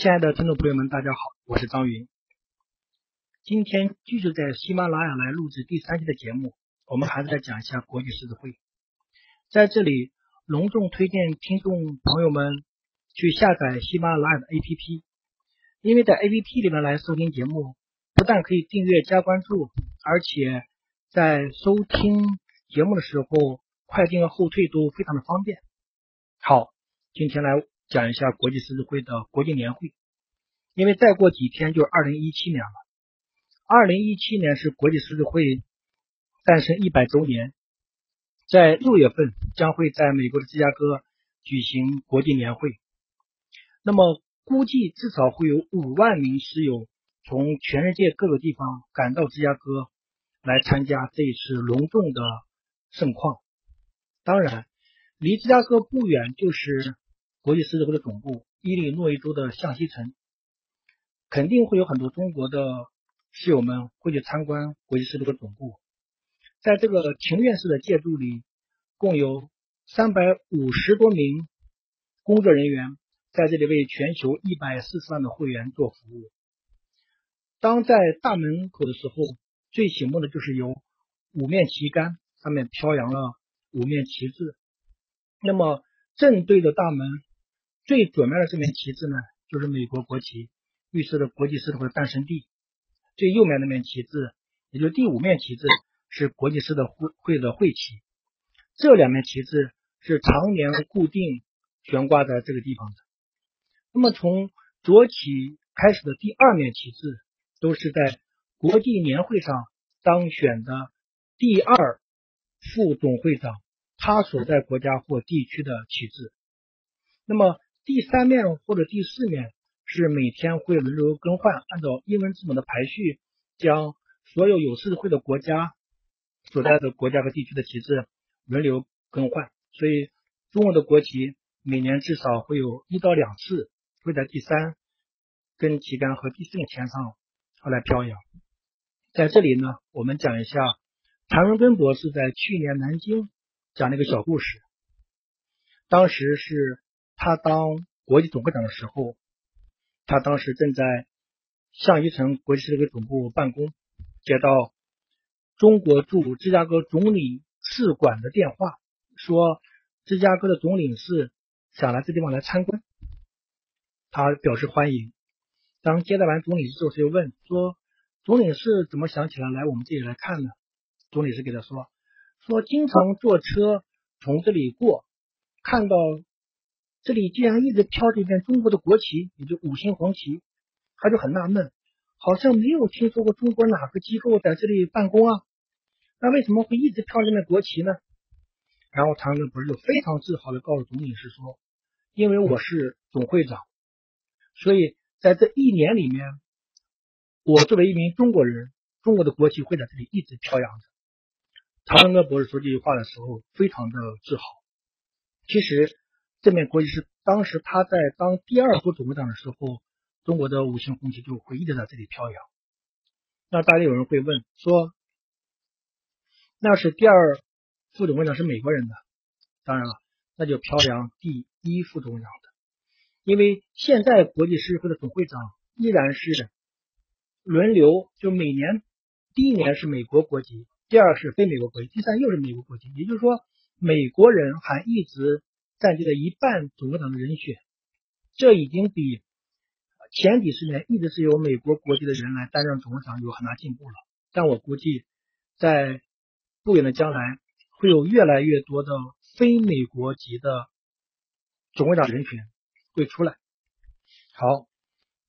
亲爱的听众朋友们，大家好，我是张云。今天继续在喜马拉雅来录制第三期的节目，我们还是来讲一下国际狮子会。在这里，隆重推荐听众朋友们去下载喜马拉雅的 APP，因为在 APP 里面来收听节目，不但可以订阅加关注，而且在收听节目的时候，快进和后退都非常的方便。好，今天来。讲一下国际狮子会的国际年会，因为再过几天就是二零一七年了。二零一七年是国际狮子会诞生一百周年，在六月份将会在美国的芝加哥举行国际年会。那么估计至少会有五万名狮友从全世界各个地方赶到芝加哥来参加这一次隆重的盛况。当然，离芝加哥不远就是。国际狮子会的总部，伊利诺伊州的向西城，肯定会有很多中国的室友们会去参观国际狮子会总部。在这个庭院式的建筑里，共有三百五十多名工作人员在这里为全球一百四十万的会员做服务。当在大门口的时候，最醒目的就是有五面旗杆，上面飘扬了五面旗帜。那么正对着大门。最左面的这面旗帜呢，就是美国国旗，预示着国际狮子会的诞生地。最右面那面旗帜，也就第五面旗帜，是国际狮子会的会旗。这两面旗帜是常年固定悬挂在这个地方的。那么从左起开始的第二面旗帜，都是在国际年会上当选的第二副总会长他所在国家或地区的旗帜。那么第三面或者第四面是每天会轮流更换，按照英文字母的排序，将所有有狮子会的国家所在的国家和地区的旗帜轮流更换。所以，中国的国旗每年至少会有一到两次会在第三根旗杆和第四根旗杆上来飘扬。在这里呢，我们讲一下谭文根博士在去年南京讲了一个小故事，当时是。他当国际总会长的时候，他当时正在象一城国际狮子会总部办公，接到中国驻芝加哥总领事馆的电话，说芝加哥的总领事想来这地方来参观，他表示欢迎。当接待完总领事之后，他就问说：“总领事怎么想起来来我们这里来看呢？”总领事给他说：“说经常坐车从这里过，看到。”这里竟然一直飘着一片中国的国旗，也就五星红旗，他就很纳闷，好像没有听说过中国哪个机构在这里办公啊，那为什么会一直飘着面国旗呢？然后唐根不是就非常自豪的告诉总领事说，因为我是总会长，所以在这一年里面，我作为一名中国人，中国的国旗会在这里一直飘扬着。唐根哥博士说这句话的时候，非常的自豪。其实。这面国旗是当时他在当第二副总会长的时候，中国的五星红旗就会一直在这里飘扬。那大家有人会问说，那是第二副总会长是美国人的，当然了，那就飘扬第一副总会长的，因为现在国际狮子会的总会长依然是轮流，就每年第一年是美国国籍，第二是非美国国籍，第三又是美国国籍，也就是说美国人还一直。占据了一半总会长的人选，这已经比前几十年一直是由美国国籍的人来担任总会长有很大进步了。但我估计，在不远的将来，会有越来越多的非美国籍的总会长人选会出来。好，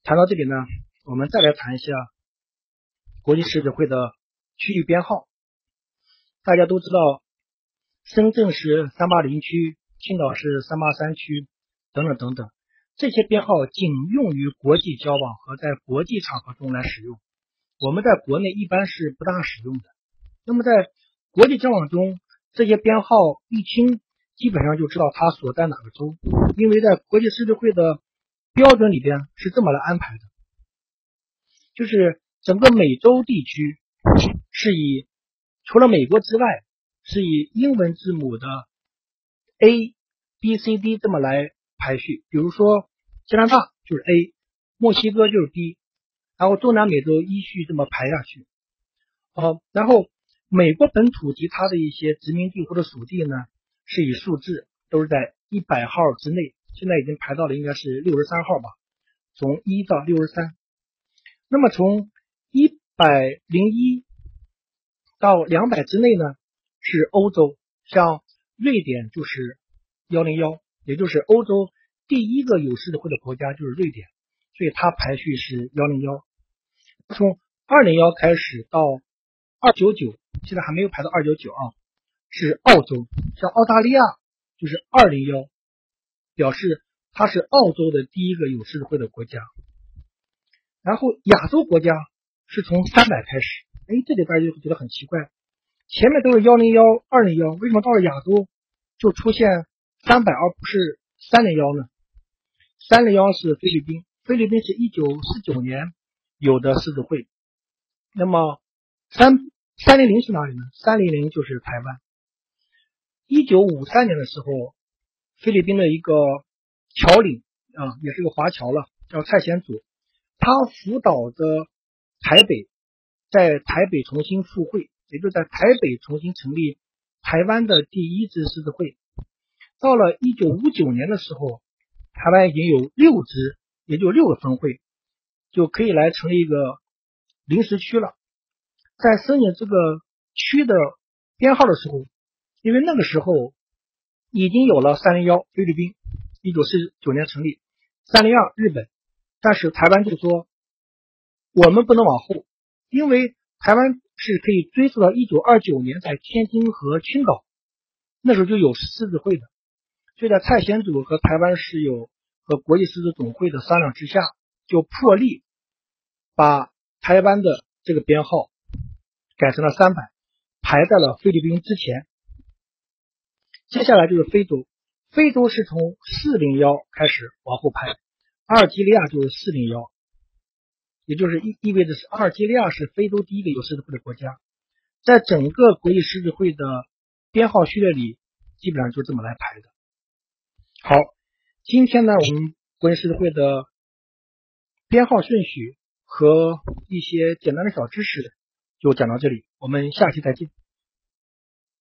谈到这里呢，我们再来谈一下国际狮子会的区域编号。大家都知道，深圳是三八零区。青岛是三八三区，等等等等，这些编号仅用于国际交往和在国际场合中来使用。我们在国内一般是不大使用的。那么在国际交往中，这些编号一听，基本上就知道它所在哪个州，因为在国际狮子会的标准里边是这么来安排的，就是整个美洲地区是以除了美国之外，是以英文字母的。A、B、C、D 这么来排序，比如说加拿大就是 A，墨西哥就是 B，然后中南美洲依序这么排下去。好，然后美国本土及它的一些殖民地或者属地呢，是以数字都是在一百号之内，现在已经排到了应该是六十三号吧，从一到六十三。那么从一百零一到两百之内呢，是欧洲，像瑞典就是幺零幺，也就是欧洲第一个有狮子会的国家就是瑞典，所以它排序是幺零幺。从二零幺开始到二九九，现在还没有排到二九九啊，是澳洲，像澳大利亚就是二零幺，表示它是澳洲的第一个有狮子会的国家。然后亚洲国家是从三百开始，哎，这里边就会觉得很奇怪，前面都是幺零幺、二零幺，为什么到了亚洲就出现三百而不是三零幺呢？三零幺是菲律宾，菲律宾是一九四九年有的狮子会，那么三三零零是哪里呢？三零零就是台湾。一九五三年的时候，菲律宾的一个侨领啊，也是个华侨了，叫蔡显祖。他辅导的台北，在台北重新复会，也就在台北重新成立台湾的第一支狮子会。到了一九五九年的时候，台湾已经有六支，也就六个分会，就可以来成立一个临时区了。在申请这个区的编号的时候，因为那个时候已经有了三零幺菲律宾，一九四九年成立，三零二日本。但是台湾就说，我们不能往后，因为台湾是可以追溯到一九二九年在天津和青岛，那时候就有狮子会的，所以在蔡显祖和台湾石友和国际狮子总会的商量之下，就破例把台湾的这个编号改成了三百，排在了菲律宾之前。接下来就是非洲，非洲是从四零幺开始往后排。阿尔及利亚就是四零幺，也就是意意味着是阿尔及利亚是非洲第一个有狮子会的国家，在整个国际狮子会的编号序列里，基本上就这么来排的。好，今天呢，我们国际狮子会的编号顺序和一些简单的小知识就讲到这里，我们下期再见。